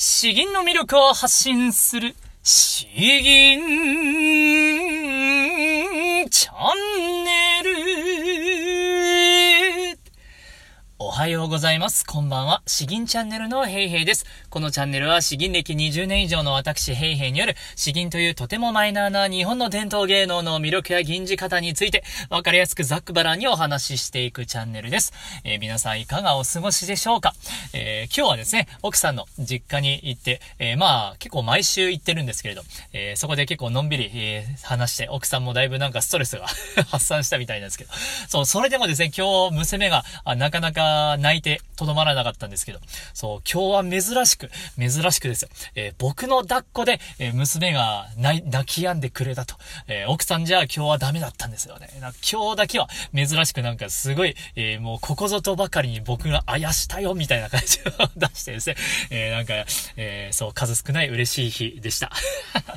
詩吟の魅力を発信する、詩吟チャンおはようございます。こんばんは。詩吟チャンネルのヘイヘイです。このチャンネルは詩吟歴20年以上の私ヘイヘイによる詩吟というとてもマイナーな日本の伝統芸能の魅力や吟じ方についてわかりやすくざっくばらんにお話ししていくチャンネルです。えー、皆さんいかがお過ごしでしょうか、えー、今日はですね、奥さんの実家に行って、えー、まあ結構毎週行ってるんですけれど、えそこで結構のんびり、え話して奥さんもだいぶなんかストレスが 発散したみたいなんですけど、そう、それでもですね、今日娘がなかなか泣いてとどまらなかったんですけど、そう、今日は珍しく、珍しくですよ。えー、僕の抱っこで、えー、娘が泣き止んでくれたと。えー、奥さんじゃあ今日はダメだったんですよね。な今日だけは珍しくなんかすごい、えもうここぞとばかりに僕があやしたよみたいな感じを出してですね。えなんか、えそう、数少ない嬉しい日でした。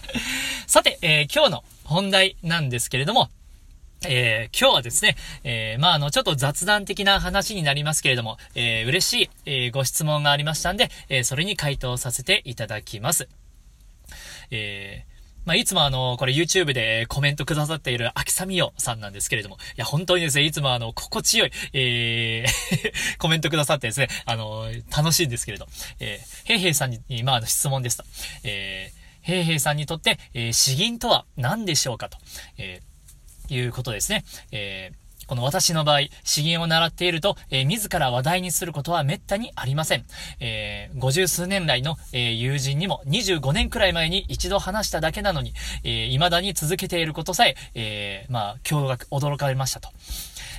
さて、え今日の本題なんですけれども、えー、今日はですね、えー、まあ、あの、ちょっと雑談的な話になりますけれども、えー、嬉しい、えー、ご質問がありましたんで、えー、それに回答させていただきます。えー、まあ、いつもあの、これ YouTube でコメントくださっている秋サミヨさんなんですけれども、いや、本当にですね、いつもあの、心地よい、えー コメントくださってですね、あの、楽しいんですけれど、えー、ヘイヘイさんに、まあ、あの、質問ですと、えー、ヘイヘイさんにとって、えー、詩吟とは何でしょうかと、えーいうことですね。えーこの私の場合、詩吟を習っていると、えー、自ら話題にすることは滅多にありません。えー、50数年来の、えー、友人にも25年くらい前に一度話しただけなのに、えー、未だに続けていることさえ、えー、まあ、驚愕、驚かれましたと。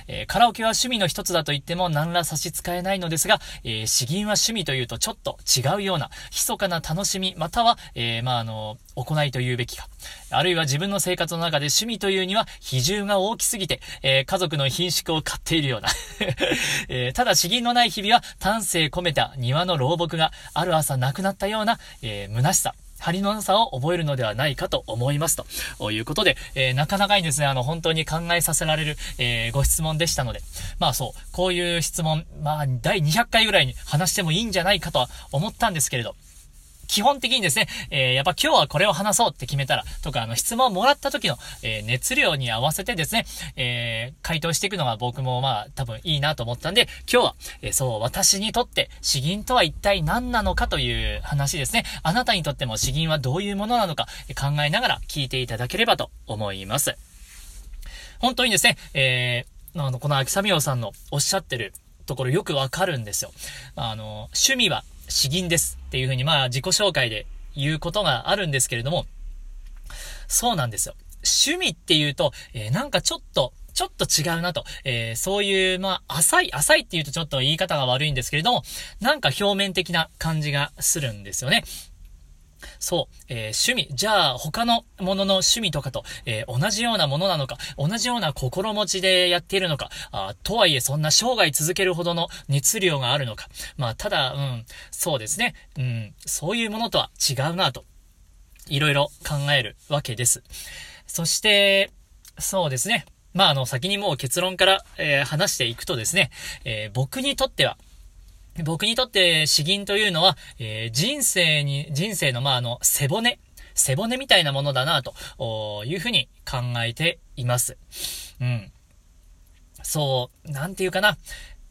えー、カラオケは趣味の一つだと言っても何ら差し支えないのですが、えー、詩吟は趣味というとちょっと違うような、密かな楽しみ、または、えー、まあ、あの、行いと言うべきか。あるいは自分の生活の中で趣味というには比重が大きすぎて、えー、家族の品種を買っているような えー、ただ詩吟のない日々は丹精込めた庭の老木がある朝亡くなったような、えー、虚しさ、張りのなさを覚えるのではないかと思います。ということで、えー、なかなかにですね、あの、本当に考えさせられる、えー、ご質問でしたので、まあそう、こういう質問、まあ、第200回ぐらいに話してもいいんじゃないかとは思ったんですけれど、基本的にですね、えー、やっぱ今日はこれを話そうって決めたら、とか、あの、質問をもらった時の、えー、熱量に合わせてですね、えー、回答していくのが僕もまあ、多分いいなと思ったんで、今日は、えー、そう、私にとって詩吟とは一体何なのかという話ですね。あなたにとっても詩吟はどういうものなのか考えながら聞いていただければと思います。本当にですね、えー、あの、この秋雨洋さんのおっしゃってるところよくわかるんですよ。あの、趣味は詩吟ですっていうふうに、まあ、自己紹介で言うことがあるんですけれども、そうなんですよ。趣味っていうと、えー、なんかちょっと、ちょっと違うなと。えー、そういう、まあ、浅い、浅いって言うとちょっと言い方が悪いんですけれども、なんか表面的な感じがするんですよね。そう、えー、趣味。じゃあ、他のものの趣味とかと、えー、同じようなものなのか、同じような心持ちでやっているのか、あとはいえ、そんな生涯続けるほどの熱量があるのか。まあ、ただ、うん、そうですね。うん、そういうものとは違うなと、いろいろ考えるわけです。そして、そうですね。まあ、あの、先にもう結論から、えー、話していくとですね、え僕にとっては、僕にとって詩吟というのは、えー、人生に、人生のまああの、背骨、背骨みたいなものだな、というふうに考えています。うん。そう、なんていうかな。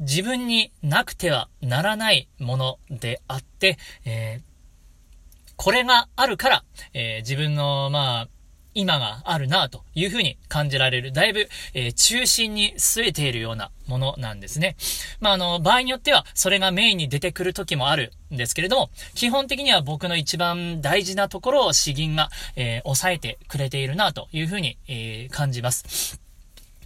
自分になくてはならないものであって、えー、これがあるから、えー、自分の、まあ、今があるなというふうに感じられる、だいぶ、えー、中心に据えているようなものなんですね。まあ、あの、場合によっては、それがメインに出てくる時もあるんですけれども、基本的には僕の一番大事なところを詩吟が、えー、抑えてくれているなというふうに、えー、感じます。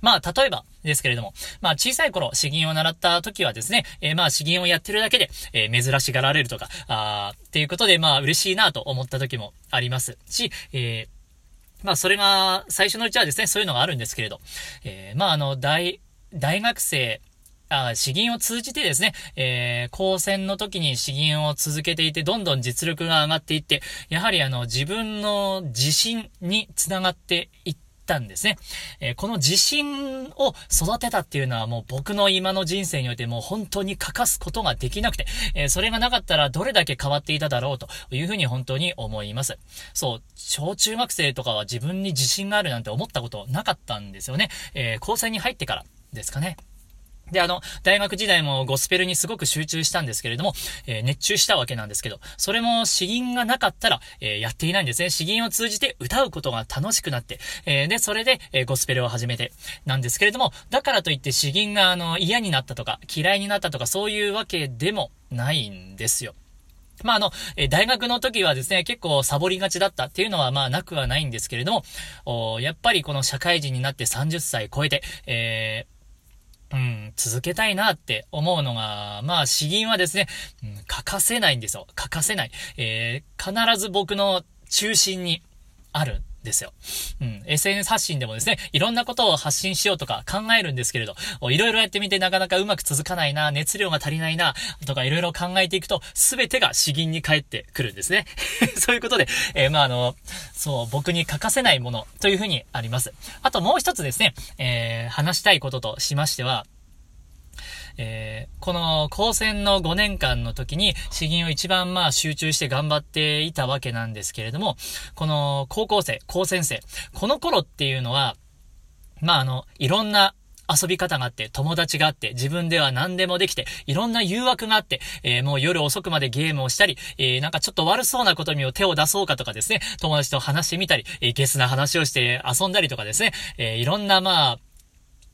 まあ、例えばですけれども、まあ、小さい頃、詩吟を習った時はですね、えー、まあ、詩吟をやってるだけで、えー、珍しがられるとか、あっていうことで、まあ、嬉しいなと思った時もありますし、えーまあ、それが、最初のうちはですね、そういうのがあるんですけれど、えー、まあ、あの、大、大学生、あ詩吟を通じてですね、えー、高専の時に詩吟を続けていて、どんどん実力が上がっていって、やはりあの、自分の自信につながっていってったんですね。えー、この自信を育てたっていうのはもう僕の今の人生においてもう本当に欠かすことができなくて、えー、それがなかったらどれだけ変わっていただろうというふうに本当に思います。そう、小中学生とかは自分に自信があるなんて思ったことなかったんですよね。えー、高専に入ってからですかね。で、あの、大学時代もゴスペルにすごく集中したんですけれども、えー、熱中したわけなんですけど、それも詩吟がなかったら、えー、やっていないんですね。詩吟を通じて歌うことが楽しくなって、えー、で、それで、えゴスペルを始めて、なんですけれども、だからといって詩吟が、あの、嫌になったとか、嫌いになったとか、そういうわけでもないんですよ。まあ、あの、え大学の時はですね、結構サボりがちだったっていうのはまあなくはないんですけれども、おやっぱりこの社会人になって30歳超えて、えーうん、続けたいなって思うのが、まあ、詩吟はですね、うん、欠かせないんですよ。欠かせない。えー、必ず僕の中心にあるですよ。うん。SNS 発信でもですね、いろんなことを発信しようとか考えるんですけれど、いろいろやってみてなかなかうまく続かないな、熱量が足りないな、とかいろいろ考えていくと、すべてが詩吟に返ってくるんですね。そういうことで、えー、まあ、あの、そう、僕に欠かせないものというふうにあります。あともう一つですね、えー、話したいこととしましては、えー、この高専の5年間の時に詩吟を一番まあ集中して頑張っていたわけなんですけれども、この高校生、高専生、この頃っていうのは、まああの、いろんな遊び方があって、友達があって、自分では何でもできて、いろんな誘惑があって、えー、もう夜遅くまでゲームをしたり、えー、なんかちょっと悪そうなことにも手を出そうかとかですね、友達と話してみたり、えー、ゲスな話をして遊んだりとかですね、え、いろんなまあ、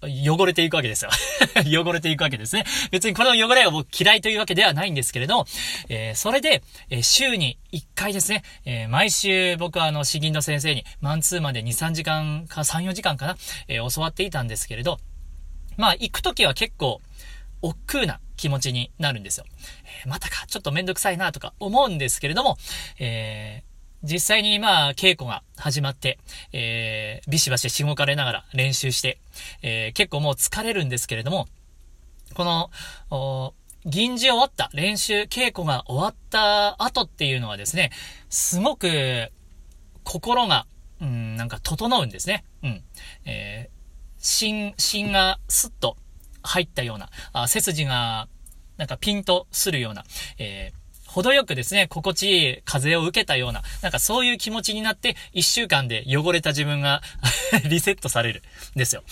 汚れていくわけですよ 汚れていくわけですね。別にこの汚れが僕嫌いというわけではないんですけれど、えー、それで、えー、週に1回ですね、えー、毎週僕はあの、詩吟の先生にマンツーマンで2、3時間か3、4時間かな、え教わっていたんですけれど、まあ、行くときは結構、億劫な気持ちになるんですよ。えまたか、ちょっとめんどくさいなとか思うんですけれども、えー、実際にまあ、稽古が始まって、えー、ビシバシしごかれながら練習して、えー、結構もう疲れるんですけれども、この、銀次終わった、練習、稽古が終わった後っていうのはですね、すごく、心が、うん、なんか整うんですね。うん。えー、芯、芯がスッと入ったような、あ背筋が、なんかピンとするような、えー、程よくですね、心地いい風を受けたような、なんかそういう気持ちになって、一週間で汚れた自分が リセットされるですよ。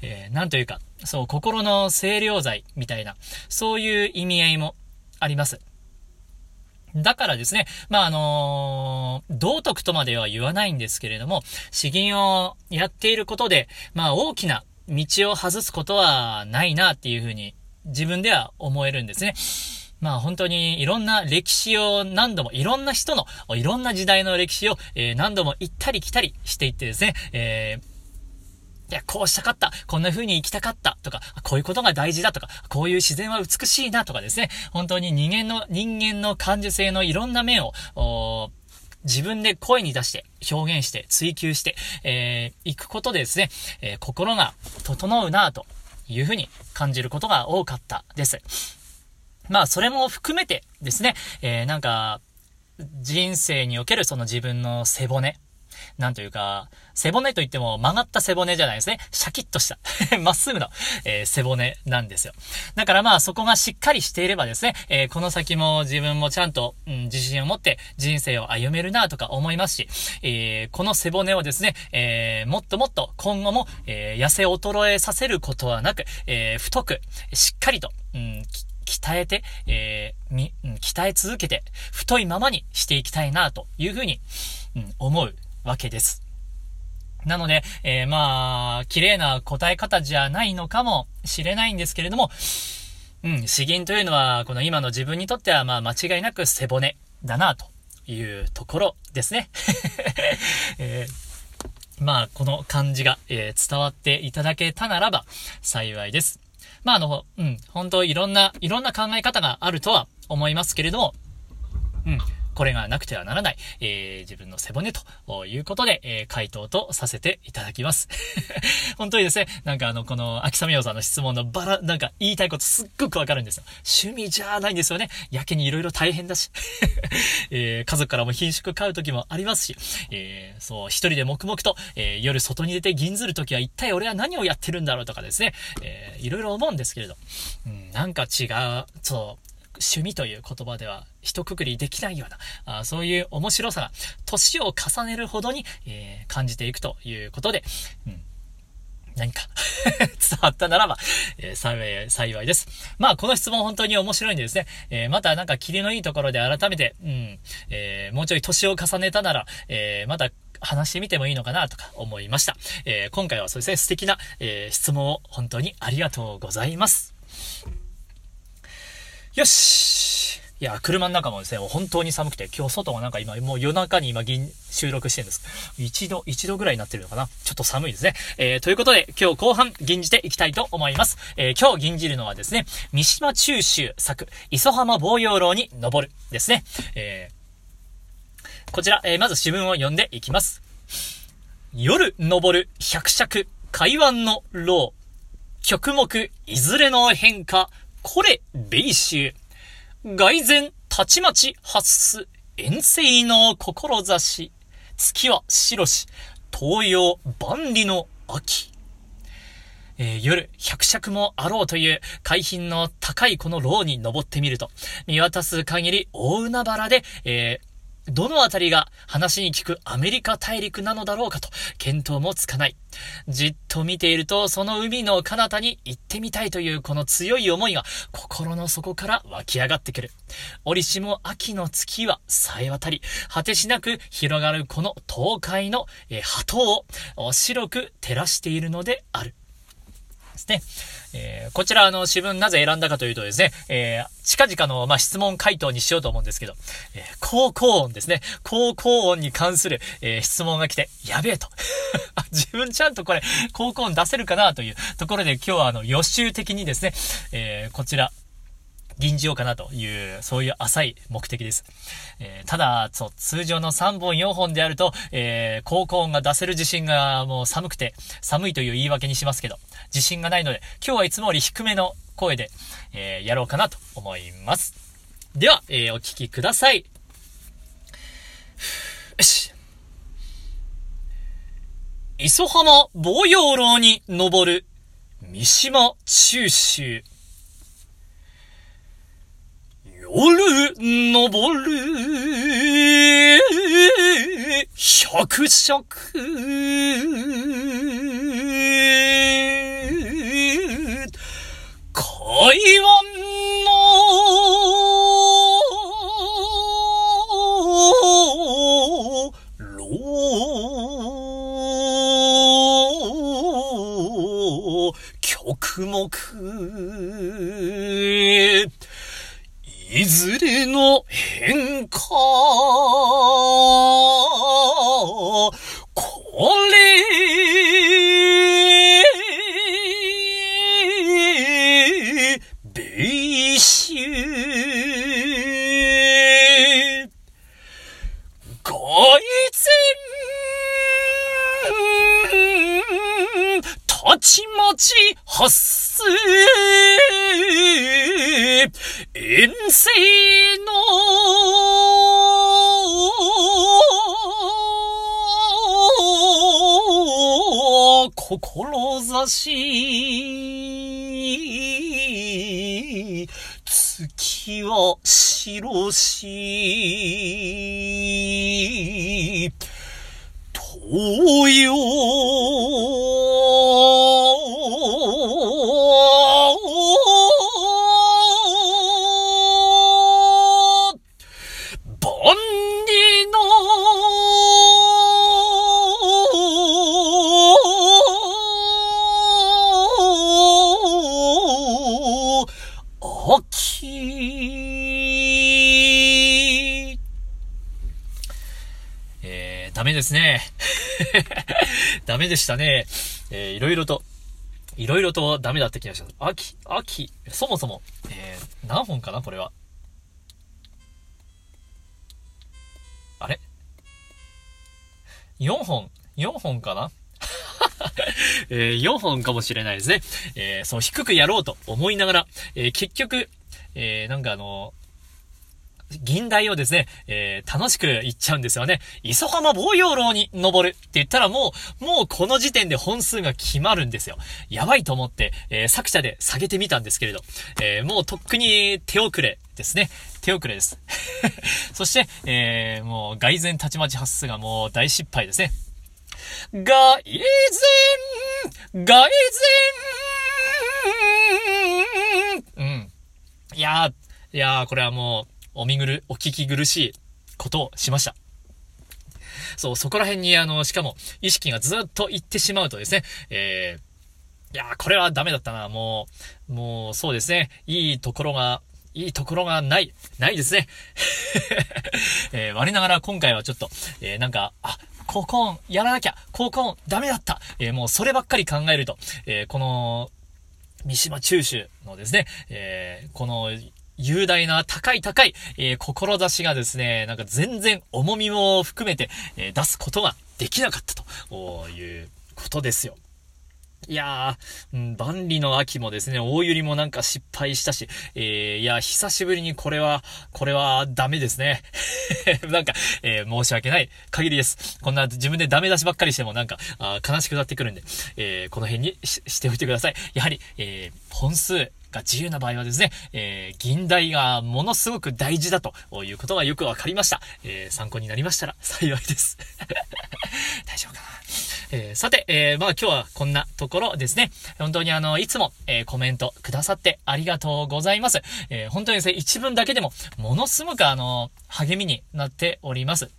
えー、なんというか、そう、心の清涼剤みたいな、そういう意味合いもあります。だからですね、まあ、あのー、道徳とまでは言わないんですけれども、詩吟をやっていることで、まあ、大きな道を外すことはないなっていうふうに自分では思えるんですね。まあ本当にいろんな歴史を何度も、いろんな人の、いろんな時代の歴史を、えー、何度も行ったり来たりしていってですね、えーいや、こうしたかった。こんな風に生きたかった。とか、こういうことが大事だとか、こういう自然は美しいなとかですね。本当に人間の、人間の感受性のいろんな面を、自分で声に出して、表現して、追求して、えー、行くことでですね、えー、心が整うなというふうに感じることが多かったです。まあ、それも含めてですね、えー、なんか、人生におけるその自分の背骨。なんというか、背骨といっても曲がった背骨じゃないですね。シャキッとした まっすぐの、えー、背骨なんですよ。だからまあそこがしっかりしていればですね、えー、この先も自分もちゃんと、うん、自信を持って人生を歩めるなとか思いますし、えー、この背骨をですね、えもっともっと今後も、え痩せ衰えさせることはなく、え太く、しっかりと、うん、鍛えて、えー、み、鍛え続けて、太いままにしていきたいな、というふうに、うん、思うわけです。なので、えー、まあ、綺麗な答え方じゃないのかもしれないんですけれども、うん、詩吟というのは、この今の自分にとっては、まあ、間違いなく背骨だな、というところですね。えー、まあ、この感じが、えー、伝わっていただけたならば幸いです。まあ、あの、うん、本当いろんな、いろんな考え方があるとは思いますけれども、うん、これがなくてはならない、えー、自分の背骨ということで、えー、回答とさせていただきます。本当にですね、なんかあの、この、秋雨洋さんの質問のバラ、なんか言いたいことすっごくわかるんですよ。趣味じゃないんですよね。やけに色々大変だし、えー、家族からも品種買う時もありますし、えー、そう、一人で黙々と、えー、夜外に出て銀ずる時は一体俺は何をやってるんだろうとかですね、えー、いろいろ思うんですけれど、うん、なんか違う、そう、趣味という言葉では一括りできないような、あそういう面白さが年を重ねるほどに、えー、感じていくということで、うん、何か 伝わったならば、えー、幸い、幸いです。まあ、この質問本当に面白いんでですね、えー、またなんか霧のいいところで改めて、うん、えー、もうちょい年を重ねたなら、えまた話してみてもいいのかなとか思いました。え今回はそうですね、素敵な、え質問を本当にありがとうございます。よしいや、車の中もですね、本当に寒くて、今日外もなんか今、もう夜中に今、収録してるんです。一度、一度ぐらいになってるのかなちょっと寒いですね。えー、ということで、今日後半、吟じていきたいと思います。えー、今日吟じるのはですね、三島中秋作、磯浜防洋楼に登るですね。えー、こちら、えー、まず詩文を読んでいきます。夜登る百尺、海湾の楼。曲目、いずれの変化、これ、米州。外前、たちまち発す、遠征の志。月は白し、東洋万里の秋。えー、夜、百尺もあろうという海浜の高いこの楼に登ってみると、見渡す限り大海原で、えー、どのあたりが話に聞くアメリカ大陸なのだろうかと、見当もつかない。じっと見ていると、その海の彼方に行ってみたいというこの強い思いが心の底から湧き上がってくる。折しも秋の月はさえ渡り、果てしなく広がるこの東海の、波頭を白く照らしているのである。ですね。えー、こちら、あの、詩文なぜ選んだかというとですね、えー、近々の、まあ、質問回答にしようと思うんですけど、えー、高校音ですね。高校音に関する、えー、質問が来て、やべえと。自分ちゃんとこれ、高校音出せるかなというところで今日はあの予習的にですね、えー、こちら、吟じようかなという、そういう浅い目的です。えー、ただ、そう、通常の3本4本であると、えー、高校音が出せる自信がもう寒くて、寒いという言い訳にしますけど、自信がないので、今日はいつもより低めの声で、えー、やろうかなと思います。では、えー、お聞きください。よし。磯浜防洋楼に登る三島中秋。夜登る。百尺海湾の曲目。いずれの変化、これ、米州、外前、たちまち発生、遠征の志月は白しでしたね。えー、いろいろと、いろいろとダメだって気がします。秋、秋、そもそも、えー、何本かなこれは。あれ ?4 本、4本かな？えー、4本かもしれないですね。えー、そう、低くやろうと思いながら、えー、結局、えー、なんかあのー銀台をですね、えー、楽しく行っちゃうんですよね。磯浜防洋楼に登るって言ったらもう、もうこの時点で本数が決まるんですよ。やばいと思って、えー、作者で下げてみたんですけれど、えー、もうとっくに手遅れですね。手遅れです。そして、えー、もう外前たちまち発数がもう大失敗ですね。外前外前うん。いやー、いやー、これはもう、お見苦、お聞き苦しいことをしました。そう、そこら辺にあの、しかも意識がずっと行ってしまうとですね、えー、いやー、これはダメだったな。もう、もう、そうですね。いいところが、いいところがない。ないですね。えー、我ながら今回はちょっと、えー、なんか、あ、高校音やらなきゃ高校音ダメだったえー、もうそればっかり考えると、え、この、三島中州のですね、えー、この雄大な高い高い、えー、志がですね、なんか全然重みも含めて、えー、出すことができなかったということですよ。いやー、万里の秋もですね、大百合もなんか失敗したし、えー、いや、久しぶりにこれは、これはダメですね。なんか、えー、申し訳ない限りです。こんな自分でダメ出しばっかりしてもなんか、あ悲しくなってくるんで、えー、この辺にしておいてください。やはり、えー、本数、が自由な場合はですね、えー、銀代がものすごく大事だということがよくわかりました。えー、参考になりましたら 幸いです。大丈夫かな？えー、さて、えー、まあ今日はこんなところですね。本当にあの、いつも、えー、コメントくださってありがとうございます。え本当にですね、一文だけでも、ものすごくあの、励みになっております。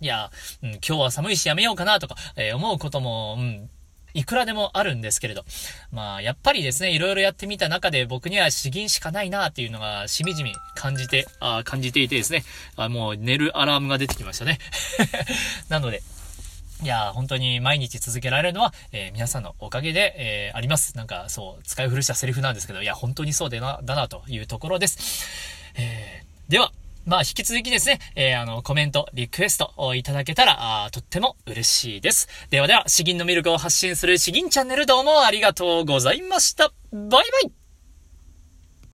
いや、うん、今日は寒いしやめようかなとか、え思うことも、うん、いくらでもあるんですけれど。まあ、やっぱりですね、いろいろやってみた中で僕には詩吟しかないなっていうのがしみじみ感じて、あ感じていてですね、あもう寝るアラームが出てきましたね。なので、いや、本当に毎日続けられるのは、えー、皆さんのおかげで、えー、あります。なんか、そう、使い古したセリフなんですけど、いや、本当にそうでな、だな、というところです。えー、では、まあ、引き続きですね、えー、あの、コメント、リクエストをいただけたら、あとっても嬉しいです。ではでは、詩吟のミルクを発信する詩吟チャンネルどうもありがとうございました。バイバイ